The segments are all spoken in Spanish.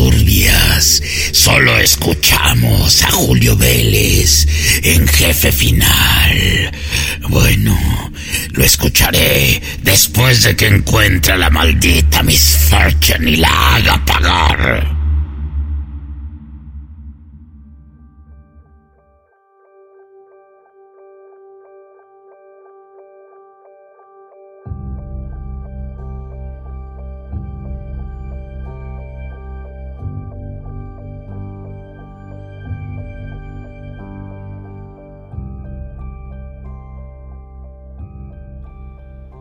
turbias. Solo escuchamos a Julio Vélez en jefe final. Bueno, lo escucharé después de que encuentre a la maldita Miss Fortune y la haga pagar.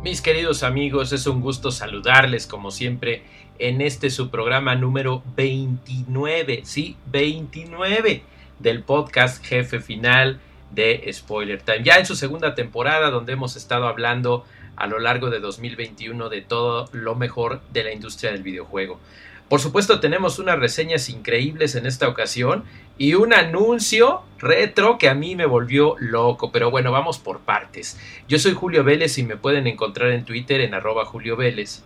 Mis queridos amigos, es un gusto saludarles como siempre en este su programa número 29, sí, 29 del podcast Jefe Final de Spoiler Time. Ya en su segunda temporada donde hemos estado hablando a lo largo de 2021 de todo lo mejor de la industria del videojuego. Por supuesto tenemos unas reseñas increíbles en esta ocasión y un anuncio retro que a mí me volvió loco, pero bueno, vamos por partes. Yo soy Julio Vélez y me pueden encontrar en Twitter en arroba Julio Vélez.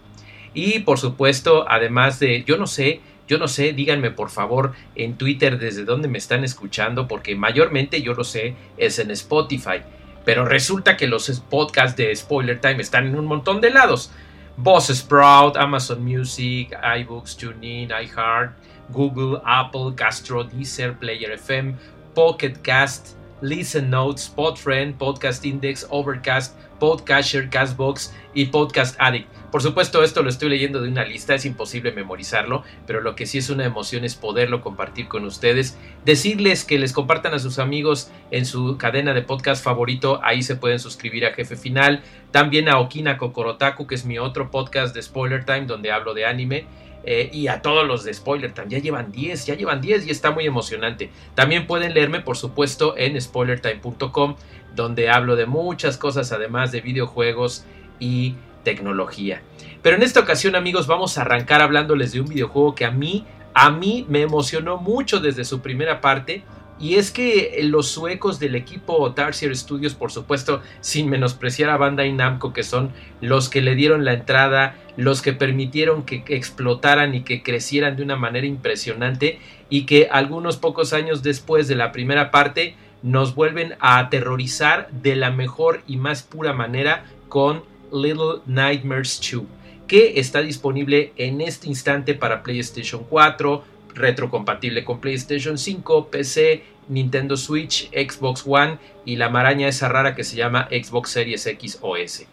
Y por supuesto, además de, yo no sé, yo no sé, díganme por favor en Twitter desde dónde me están escuchando, porque mayormente yo lo sé, es en Spotify. Pero resulta que los podcasts de Spoiler Time están en un montón de lados. Boss Sprout, Amazon Music, iBooks, TuneIn, iHeart, Google, Apple, Castro, Deezer, Player FM, Pocket Cast, Listen Notes, Podfriend, Podcast Index, Overcast, Podcatcher, Castbox y Podcast Addict. Por supuesto, esto lo estoy leyendo de una lista, es imposible memorizarlo, pero lo que sí es una emoción es poderlo compartir con ustedes. Decirles que les compartan a sus amigos en su cadena de podcast favorito, ahí se pueden suscribir a Jefe Final. También a Okina Kokorotaku, que es mi otro podcast de Spoiler Time, donde hablo de anime. Eh, y a todos los de Spoiler Time. Ya llevan 10, ya llevan 10 y está muy emocionante. También pueden leerme, por supuesto, en spoilertime.com, donde hablo de muchas cosas, además de videojuegos y tecnología. Pero en esta ocasión, amigos, vamos a arrancar hablándoles de un videojuego que a mí, a mí me emocionó mucho desde su primera parte. Y es que los suecos del equipo Tarsier Studios, por supuesto, sin menospreciar a Bandai Namco, que son los que le dieron la entrada, los que permitieron que explotaran y que crecieran de una manera impresionante, y que algunos pocos años después de la primera parte nos vuelven a aterrorizar de la mejor y más pura manera con Little Nightmares 2, que está disponible en este instante para PlayStation 4, retrocompatible con PlayStation 5, PC, Nintendo Switch, Xbox One y la maraña esa rara que se llama Xbox Series X o S.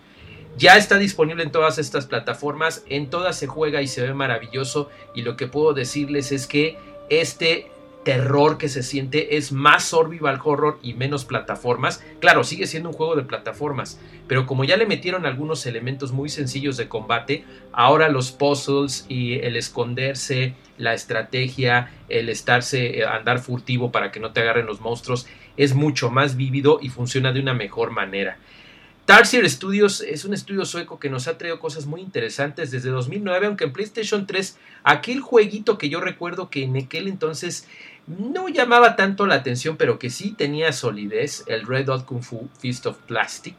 Ya está disponible en todas estas plataformas, en todas se juega y se ve maravilloso y lo que puedo decirles es que este terror que se siente es más survival horror y menos plataformas. Claro, sigue siendo un juego de plataformas, pero como ya le metieron algunos elementos muy sencillos de combate, ahora los puzzles y el esconderse, la estrategia, el estarse eh, andar furtivo para que no te agarren los monstruos es mucho más vívido y funciona de una mejor manera. Tarsier Studios es un estudio sueco que nos ha traído cosas muy interesantes desde 2009, aunque en PlayStation 3, aquel jueguito que yo recuerdo que en aquel entonces no llamaba tanto la atención, pero que sí tenía solidez, el Red Dot Kung Fu Fist of Plastic.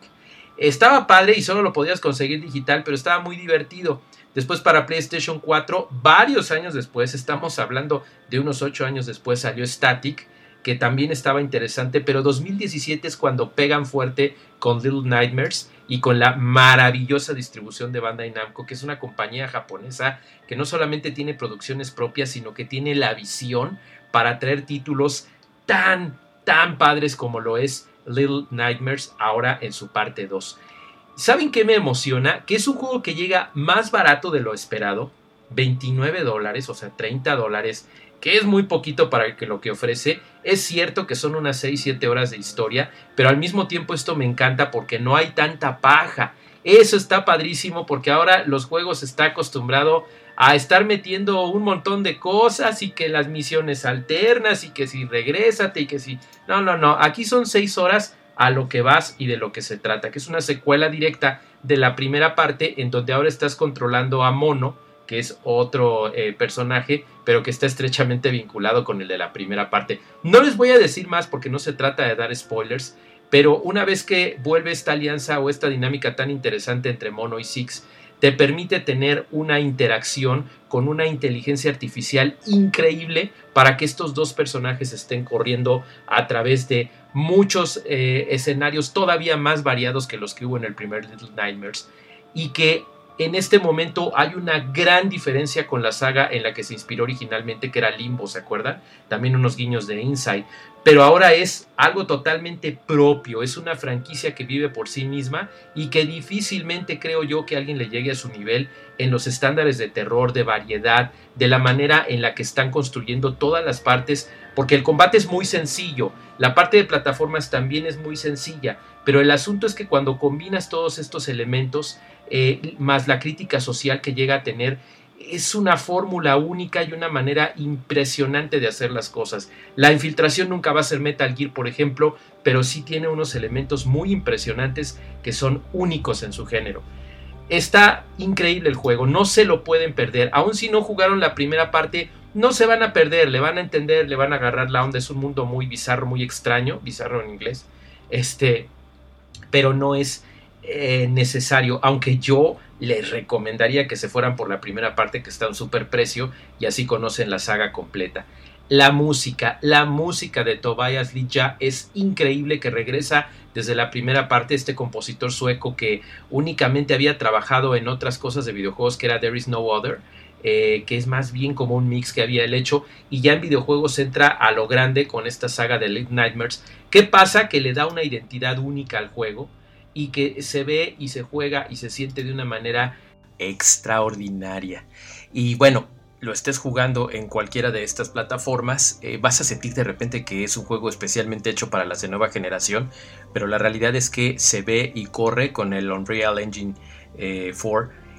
Estaba padre y solo lo podías conseguir digital, pero estaba muy divertido. Después para PlayStation 4, varios años después, estamos hablando de unos 8 años después, salió Static, que también estaba interesante, pero 2017 es cuando pegan fuerte con Little Nightmares y con la maravillosa distribución de Bandai Namco, que es una compañía japonesa que no solamente tiene producciones propias, sino que tiene la visión para traer títulos tan, tan padres como lo es Little Nightmares ahora en su parte 2. ¿Saben qué me emociona? Que es un juego que llega más barato de lo esperado, 29 dólares, o sea, 30 dólares que es muy poquito para que lo que ofrece. Es cierto que son unas 6-7 horas de historia, pero al mismo tiempo esto me encanta porque no hay tanta paja. Eso está padrísimo porque ahora los juegos está acostumbrado a estar metiendo un montón de cosas y que las misiones alternas y que si regrésate y que si... No, no, no, aquí son 6 horas a lo que vas y de lo que se trata, que es una secuela directa de la primera parte en donde ahora estás controlando a Mono, que es otro eh, personaje, pero que está estrechamente vinculado con el de la primera parte. No les voy a decir más porque no se trata de dar spoilers, pero una vez que vuelve esta alianza o esta dinámica tan interesante entre Mono y Six, te permite tener una interacción con una inteligencia artificial increíble para que estos dos personajes estén corriendo a través de muchos eh, escenarios todavía más variados que los que hubo en el primer Little Nightmares y que en este momento hay una gran diferencia con la saga en la que se inspiró originalmente, que era Limbo, ¿se acuerdan? También unos guiños de Inside. Pero ahora es algo totalmente propio, es una franquicia que vive por sí misma y que difícilmente creo yo que alguien le llegue a su nivel en los estándares de terror, de variedad, de la manera en la que están construyendo todas las partes, porque el combate es muy sencillo, la parte de plataformas también es muy sencilla, pero el asunto es que cuando combinas todos estos elementos, eh, más la crítica social que llega a tener, es una fórmula única y una manera impresionante de hacer las cosas. La infiltración nunca va a ser Metal Gear, por ejemplo, pero sí tiene unos elementos muy impresionantes que son únicos en su género. Está increíble el juego, no se lo pueden perder. Aun si no jugaron la primera parte, no se van a perder, le van a entender, le van a agarrar la onda. Es un mundo muy bizarro, muy extraño, bizarro en inglés. Este, pero no es eh, necesario, aunque yo les recomendaría que se fueran por la primera parte que está a un super precio y así conocen la saga completa. La música, la música de Tobias Lija es increíble que regresa desde la primera parte este compositor sueco que únicamente había trabajado en otras cosas de videojuegos que era There is No Other. Eh, que es más bien como un mix que había el hecho y ya en videojuegos entra a lo grande con esta saga de Late Nightmares. ¿Qué pasa? Que le da una identidad única al juego y que se ve y se juega y se siente de una manera extraordinaria. Y bueno, lo estés jugando en cualquiera de estas plataformas, eh, vas a sentir de repente que es un juego especialmente hecho para las de nueva generación, pero la realidad es que se ve y corre con el Unreal Engine 4 eh,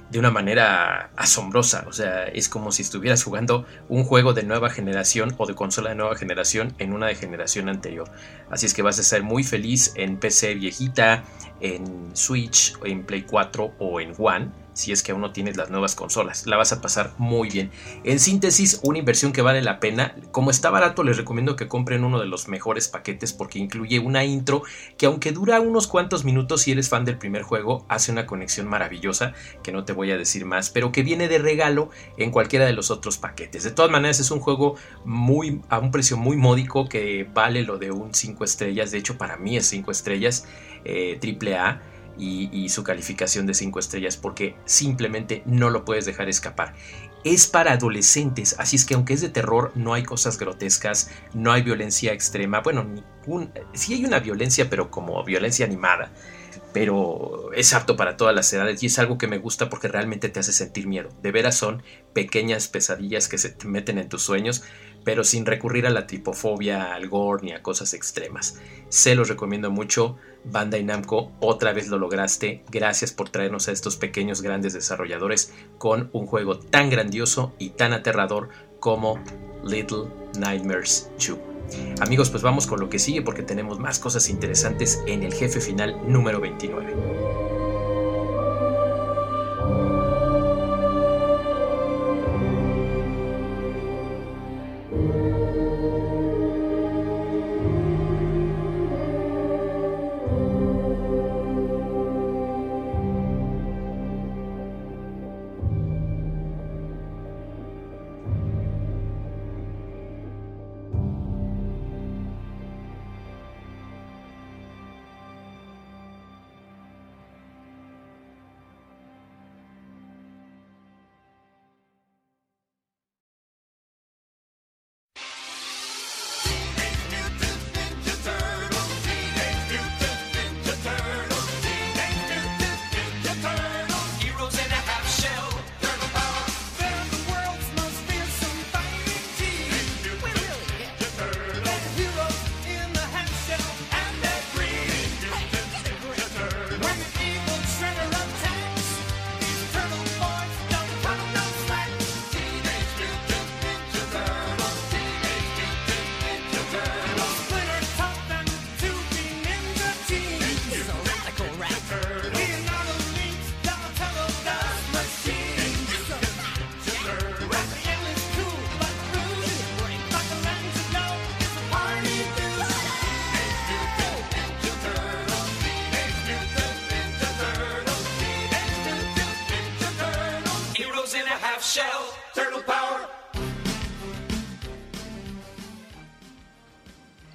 de una manera asombrosa. O sea, es como si estuvieras jugando un juego de nueva generación o de consola de nueva generación en una de generación anterior. Así es que vas a ser muy feliz en PC viejita, en Switch, en Play 4 o en One si es que aún no tienes las nuevas consolas. La vas a pasar muy bien. En síntesis, una inversión que vale la pena. Como está barato, les recomiendo que compren uno de los mejores paquetes porque incluye una intro que aunque dura unos cuantos minutos si eres fan del primer juego, hace una conexión maravillosa que no te voy a decir más, pero que viene de regalo en cualquiera de los otros paquetes. De todas maneras, es un juego muy a un precio muy módico que vale lo de un 5 estrellas. De hecho, para mí es 5 estrellas eh, triple A y, su calificación de 5 estrellas porque simplemente no lo puedes dejar escapar. Es para adolescentes, así es que aunque es de terror, no hay cosas grotescas, no hay violencia extrema. Bueno, ningún, sí hay una violencia, pero como violencia animada. Pero es apto para todas las edades y es algo que me gusta porque realmente te hace sentir miedo. De veras son pequeñas pesadillas que se te meten en tus sueños, pero sin recurrir a la tripofobia, al gore ni a cosas extremas. Se los recomiendo mucho. Bandai Namco, otra vez lo lograste. Gracias por traernos a estos pequeños grandes desarrolladores con un juego tan grandioso y tan aterrador como Little Nightmares 2. Amigos, pues vamos con lo que sigue porque tenemos más cosas interesantes en el jefe final número 29.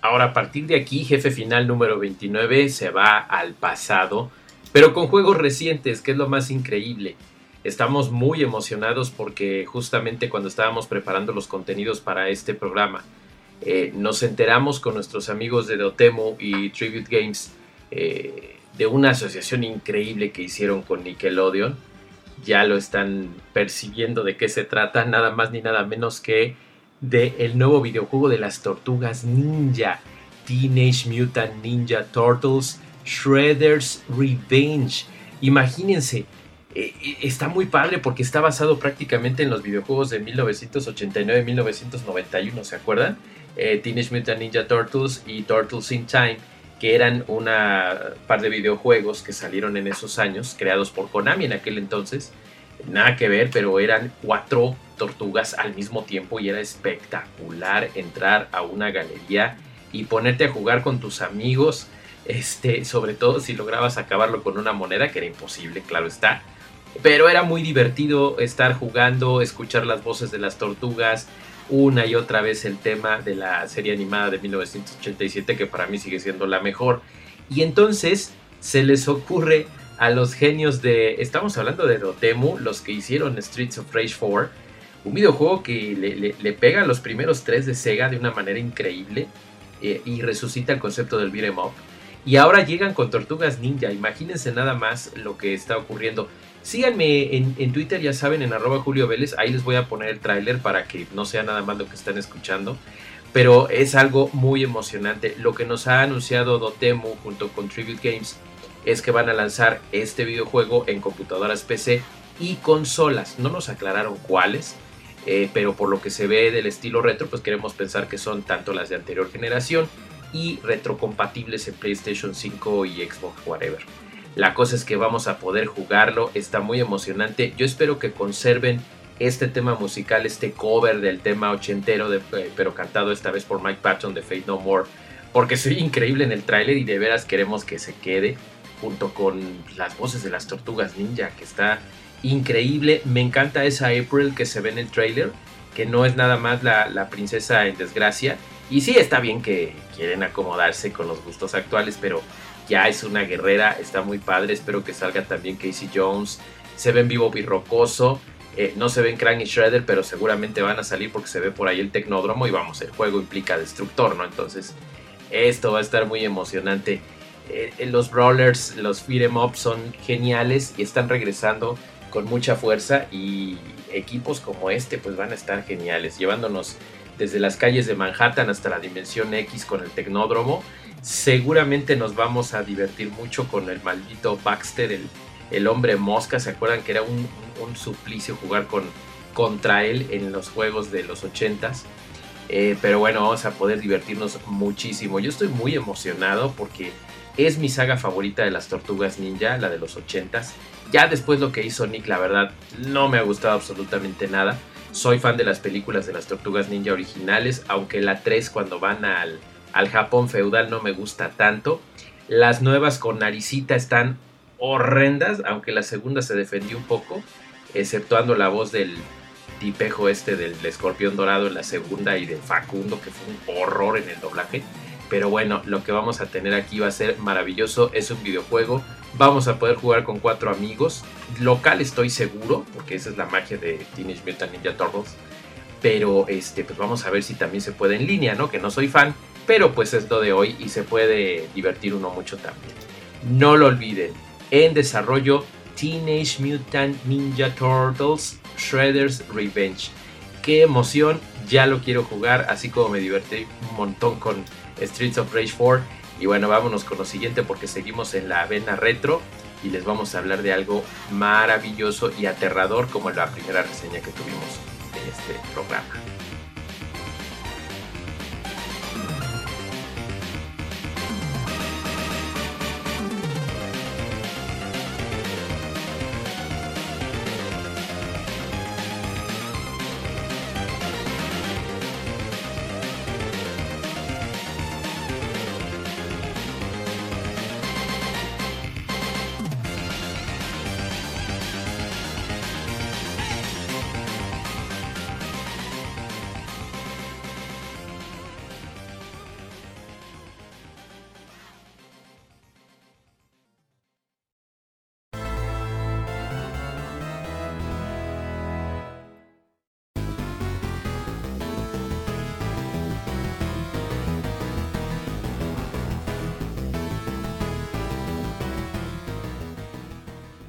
Ahora, a partir de aquí, jefe final número 29 se va al pasado, pero con juegos recientes, que es lo más increíble. Estamos muy emocionados porque justamente cuando estábamos preparando los contenidos para este programa, eh, nos enteramos con nuestros amigos de Dotemu y Tribute Games eh, de una asociación increíble que hicieron con Nickelodeon. Ya lo están percibiendo de qué se trata, nada más ni nada menos que del el nuevo videojuego de las tortugas ninja, Teenage Mutant Ninja Turtles, Shredder's Revenge. Imagínense, eh, eh, está muy padre porque está basado prácticamente en los videojuegos de 1989-1991, ¿se acuerdan? Eh, Teenage Mutant Ninja Turtles y Turtles in Time, que eran una par de videojuegos que salieron en esos años, creados por Konami en aquel entonces. Nada que ver, pero eran cuatro tortugas al mismo tiempo y era espectacular entrar a una galería y ponerte a jugar con tus amigos, este, sobre todo si lograbas acabarlo con una moneda, que era imposible, claro está. Pero era muy divertido estar jugando, escuchar las voces de las tortugas, una y otra vez el tema de la serie animada de 1987, que para mí sigue siendo la mejor. Y entonces se les ocurre a los genios de. Estamos hablando de Dotemu, los que hicieron Streets of Rage 4 un videojuego que le, pega a los primeros tres de Sega de una manera increíble eh, y resucita el concepto del beat'em up. Y ahora llegan con Tortugas Ninja. Imagínense nada más lo que está ocurriendo. Síganme en, Twitter, ya saben, en arroba Julio Vélez. Ahí les voy a poner el tráiler para que no sea nada más lo que están escuchando. Pero es algo muy emocionante. Lo que nos ha anunciado Dotemu junto con Tribute Games es que van a lanzar este videojuego en computadoras PC y consolas. No nos aclararon cuáles eh, pero por lo que se ve del estilo retro, pues queremos pensar que son tanto las de anterior generación y retrocompatibles en PlayStation 5 y Xbox, whatever. La cosa es que vamos a poder jugarlo, está muy emocionante. Yo espero que conserven este tema musical, este cover del tema ochentero, eh, pero cantado esta vez por Mike Patton de Fate No More, porque soy increíble en el tráiler y de veras queremos que se quede junto con las voces de las tortugas ninja, que está increíble. Me encanta esa April que se ve en el trailer, que no es nada más la, princesa en desgracia. Y sí, está bien que quieren acomodarse con los gustos actuales, pero ya es una guerrera, está muy padre. Espero que salga también Casey Jones. Se ven vivo birrocoso. Eh, no se ven Krang y Shredder, pero seguramente van a salir porque se ve por ahí el tecnódromo y vamos, el juego implica destructor, ¿no? Entonces, esto va a estar muy emocionante. Eh, los brawlers, los beat em up son geniales y están regresando con mucha fuerza y equipos como este pues van a estar geniales, llevándonos desde las calles de Manhattan hasta la dimensión X con el tecnódromo. Seguramente nos vamos a divertir mucho con el maldito Baxter, el, el hombre mosca. ¿Se acuerdan que era un, suplicio jugar con, contra él en los juegos de los 80s? Eh, pero bueno, vamos a poder divertirnos muchísimo. Yo estoy muy emocionado porque es mi saga favorita de las tortugas ninja, la de los 80s. Ya después lo que hizo Nick, la verdad, no me ha gustado absolutamente nada. Soy fan de las películas de las tortugas ninja originales, aunque la 3 cuando van al, al Japón feudal no me gusta tanto. Las nuevas con naricita están horrendas, aunque la segunda se defendió un poco, exceptuando la voz del tipejo este del escorpión dorado en la segunda y de Facundo, que fue un horror en el doblaje. Pero bueno, lo que vamos a tener aquí va a ser maravilloso. Es un videojuego Vamos a poder jugar con cuatro amigos. Local estoy seguro, porque esa es la magia de Teenage Mutant Ninja Turtles. Pero este, pues vamos a ver si también se puede en línea, ¿no? Que no soy fan, pero pues es lo de hoy y se puede divertir uno mucho también. No lo olviden, en desarrollo Teenage Mutant Ninja Turtles Shredder's Revenge. Qué emoción, ya lo quiero jugar, así como me divertí un montón con Streets of Rage 4 y bueno, vámonos con lo siguiente porque seguimos en la vena retro y les vamos a hablar de algo maravilloso y aterrador como la primera reseña que tuvimos en este programa.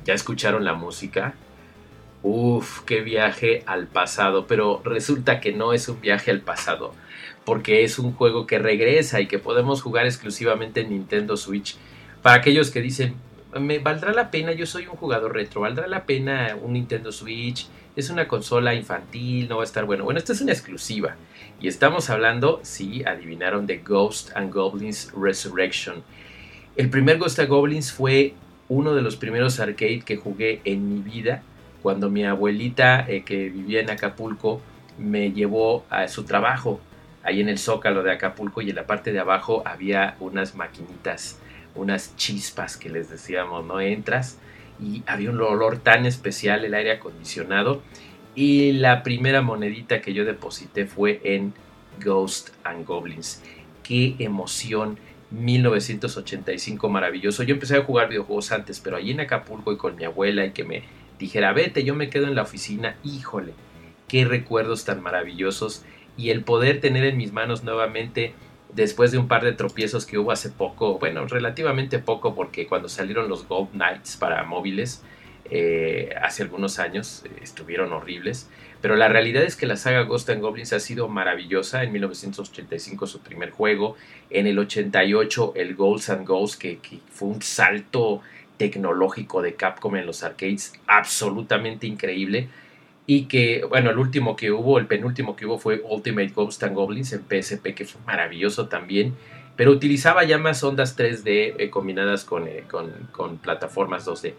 ¿Ya escucharon la música? Uf, qué viaje al pasado, pero resulta que no es un viaje al pasado, porque es un juego que regresa y que podemos jugar exclusivamente en Nintendo Switch. Para aquellos que dicen, me valdrá la pena, yo soy un jugador retro, valdrá la pena un Nintendo Switch, es una consola infantil, no va a estar bueno. Bueno, esta es una exclusiva y estamos hablando, si adivinaron, de Ghost and Goblins Resurrection. El primer Ghost and Goblins fue uno de los primeros arcade que jugué en mi vida cuando mi abuelita eh, que vivía en Acapulco me llevó a su trabajo ahí en el zócalo de Acapulco y en la parte de abajo había unas maquinitas, unas chispas que les decíamos, ¿no? Entras y había un olor tan especial, el aire acondicionado y la primera monedita que yo deposité fue en Ghost and Goblins. Qué emoción. 1985 maravilloso. Yo empecé a jugar videojuegos antes, pero allí en Acapulco y con mi abuela y que me dijera, vete, yo me quedo en la oficina, híjole, qué recuerdos tan maravillosos y el poder tener en mis manos nuevamente después de un par de tropiezos que hubo hace poco, bueno, relativamente poco porque cuando salieron los Gold Knights para móviles, eh, hace algunos años eh, estuvieron horribles, pero la realidad es que la saga Ghost and Goblins ha sido maravillosa. En 1985 su primer juego, en el 88 el Ghosts and Ghosts, que fue un salto tecnológico de Capcom en los arcades absolutamente increíble. Y que, bueno, el último que hubo, el penúltimo que hubo fue Ultimate Ghost and Goblins en PSP, que fue maravilloso también. Pero utilizaba ya más ondas 3D eh, combinadas con, con plataformas 2D.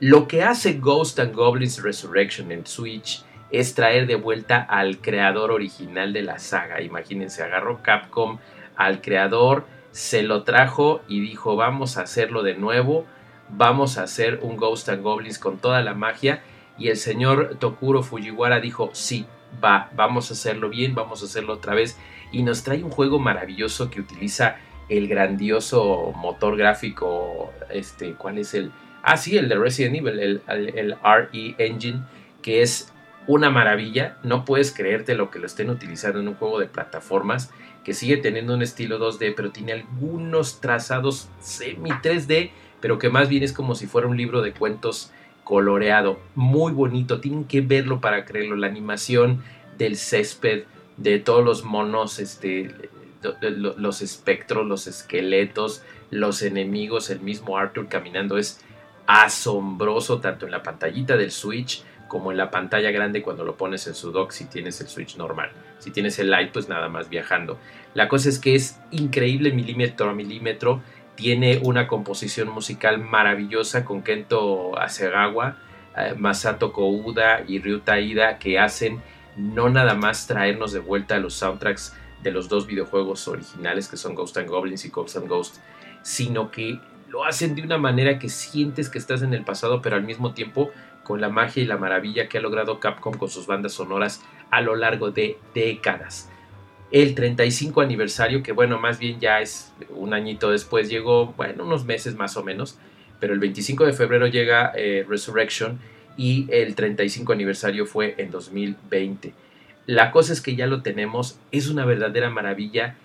Lo que hace Ghost and Goblins Resurrection en Switch es traer de vuelta al creador original de la saga. Imagínense, agarró Capcom al creador, se lo trajo y dijo vamos a hacerlo de nuevo vamos a hacer un Ghost and Goblins con toda la magia. Y el señor Tokuro Fujiwara dijo, sí, va, vamos a hacerlo bien, vamos a hacerlo otra vez. Y nos trae un juego maravilloso que utiliza el grandioso motor gráfico, este, ¿cuál es el? Ah, sí, el de Resident Evil, el, RE Engine, que es una maravilla. No puedes creerte lo que lo estén utilizando en un juego de plataformas que sigue teniendo un estilo 2D, pero tiene algunos trazados semi 3D pero que más bien es como si fuera un libro de cuentos coloreado, muy bonito, tienen que verlo para creerlo, la animación del césped, de todos los monos, este, los espectros, los esqueletos, los enemigos, el mismo Arthur caminando es asombroso tanto en la pantallita del Switch como en la pantalla grande cuando lo pones en su dock si tienes el Switch normal. Si tienes el Lite, pues nada más viajando. La cosa es que es increíble milímetro a milímetro tiene una composición musical maravillosa con Kento Asegawa, eh, Masato Kouda y Ryuta Ida que hacen no nada más traernos de vuelta los soundtracks de los dos videojuegos originales que son Ghost and Goblins y Ghost and Ghost, sino que lo hacen de una manera que sientes que estás en el pasado, pero al mismo tiempo con la magia y la maravilla que ha logrado Capcom con sus bandas sonoras a lo largo de décadas el 35 aniversario, que bueno, más bien ya es un añito después, llegó, bueno, unos meses más o menos, pero el 25 de febrero llega eh, Resurrection y el 35 aniversario fue en 2020. La cosa es que ya lo tenemos, es una verdadera maravilla.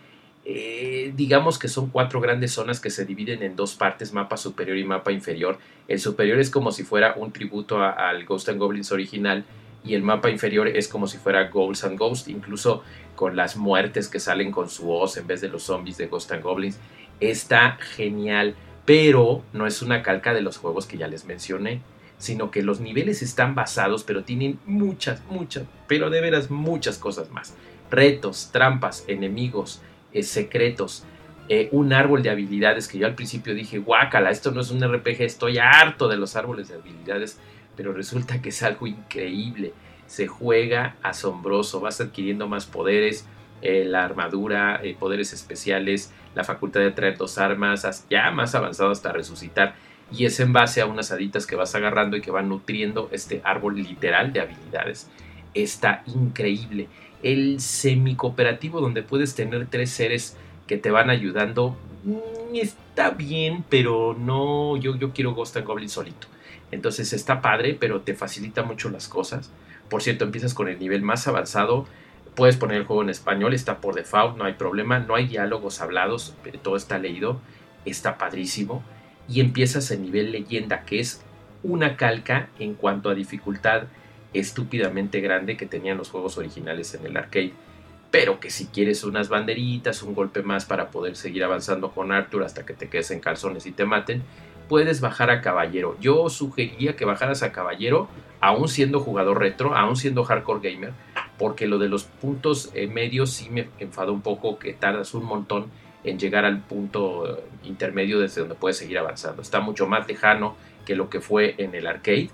Eh, digamos que son cuatro grandes zonas que se dividen en dos partes, mapa superior y mapa inferior. El superior es como si fuera un tributo al Ghost and Goblins original y el mapa inferior es como si fuera Ghosts and Ghosts, incluso con las muertes que salen con su voz en vez de los zombies de Ghost and Goblins. Está genial, pero no es una calca de los juegos que ya les mencioné, sino que los niveles están basados, pero tienen muchas, muchas, pero de veras muchas cosas más. Retos, trampas, enemigos, eh, secretos, eh, un árbol de habilidades que yo al principio dije, guácala, esto no es un RPG, estoy harto de los árboles de habilidades pero resulta que es algo increíble. Se juega asombroso, vas adquiriendo más poderes, eh, la armadura, poderes especiales, la facultad de traer dos armas, ya más avanzado hasta resucitar. Y es en base a unas haditas que vas agarrando y que van nutriendo este árbol literal de habilidades. Está increíble. El semi-cooperativo donde puedes tener tres seres que te van ayudando mm, está bien, pero no, yo, yo quiero Ghost and Goblin solito. Entonces está padre, pero te facilita mucho las cosas. Por cierto, empiezas con el nivel más avanzado. Puedes poner el juego en español, está por default, no hay problema. No hay diálogos hablados, todo está leído. Está padrísimo. Y empiezas el nivel leyenda, que es una calca en cuanto a dificultad estúpidamente grande que tenían los juegos originales en el arcade. Pero que si quieres unas banderitas, un golpe más para poder seguir avanzando con Arthur hasta que te quedes en calzones y te maten, puedes bajar a caballero. Yo sugería que bajaras a caballero, aún siendo jugador retro, aún siendo hardcore gamer, porque lo de los puntos eh, medios sí me enfada un poco que tardas un montón en llegar al punto eh, intermedio desde donde puedes seguir avanzando. Está mucho más lejano que lo que fue en el arcade.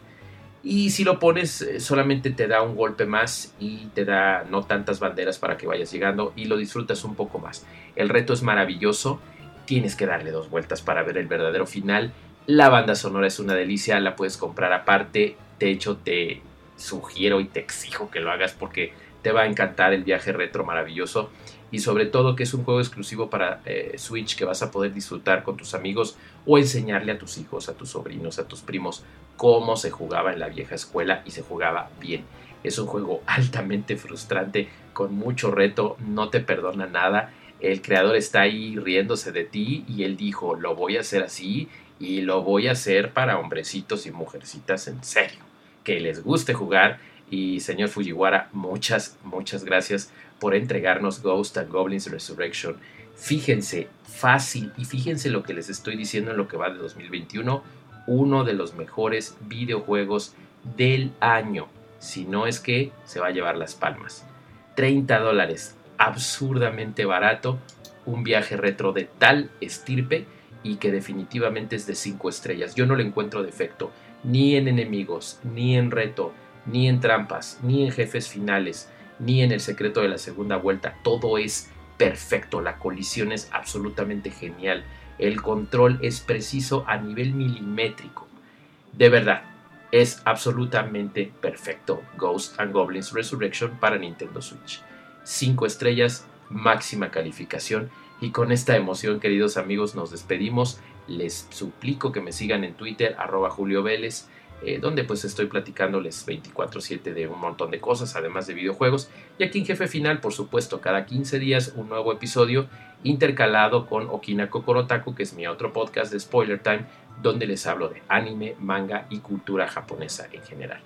Y si lo pones, eh, solamente te da un golpe más y te da no tantas banderas para que vayas llegando y lo disfrutas un poco más. El reto es maravilloso, tienes que darle dos vueltas para ver el verdadero final. La banda sonora es una delicia, la puedes comprar aparte. De hecho, te sugiero y te exijo que lo hagas porque te va a encantar el viaje retro maravilloso y sobre todo que es un juego exclusivo para eh, Switch que vas a poder disfrutar con tus amigos o enseñarle a tus hijos, a tus sobrinos, a tus primos cómo se jugaba en la vieja escuela y se jugaba bien. Es un juego altamente frustrante, con mucho reto, no te perdona nada. El creador está ahí riéndose de ti y él dijo, lo voy a hacer así y lo voy a hacer para hombrecitos y mujercitas en serio, que les guste jugar. Y señor Fujiwara, muchas, muchas gracias por entregarnos Ghost and Goblins Resurrection. Fíjense, fácil, y fíjense lo que les estoy diciendo en lo que va de 2021, uno de los mejores videojuegos del año. Si no es que se va a llevar las palmas. 30 dólares, absurdamente barato, un viaje retro de tal estirpe y que definitivamente es de 5 estrellas. Yo no le encuentro defecto, ni en enemigos, ni en reto, ni en trampas, ni en jefes finales ni en el secreto de la segunda vuelta. Todo es perfecto, la colisión es absolutamente genial, el control es preciso a nivel milimétrico. De verdad, es absolutamente perfecto Ghost and Goblins Resurrection para Nintendo Switch. 5 estrellas, máxima calificación. Y con esta emoción, queridos amigos, nos despedimos. Les suplico que me sigan en Twitter, arroba Julio Vélez eh, donde pues estoy platicándoles 24/7 de un montón de cosas, además de videojuegos. Y aquí en Jefe Final, por supuesto, cada 15 días un nuevo episodio intercalado con Okina Kokorotaku, que es mi otro podcast de Spoiler Time, donde les hablo de anime, manga y cultura japonesa en general.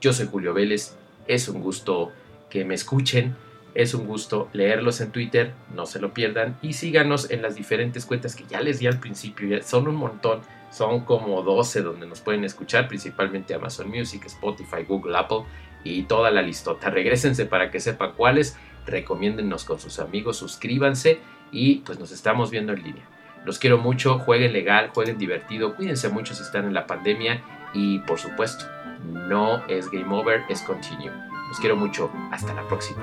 Yo soy Julio Vélez, es un gusto que me escuchen. Es un gusto leerlos en Twitter, no se lo pierdan y síganos en las diferentes cuentas que ya les di al principio, son un montón son como 12 donde nos pueden escuchar, principalmente Amazon Music, Spotify, Google, Apple y toda la listota. Regrésense para que sepan cuáles, recomiéndennos con sus amigos, suscríbanse y pues nos estamos viendo en línea. Los quiero mucho, jueguen legal, jueguen divertido, cuídense mucho si están en la pandemia y por supuesto, no es game over, es continue. Los quiero mucho, hasta la próxima.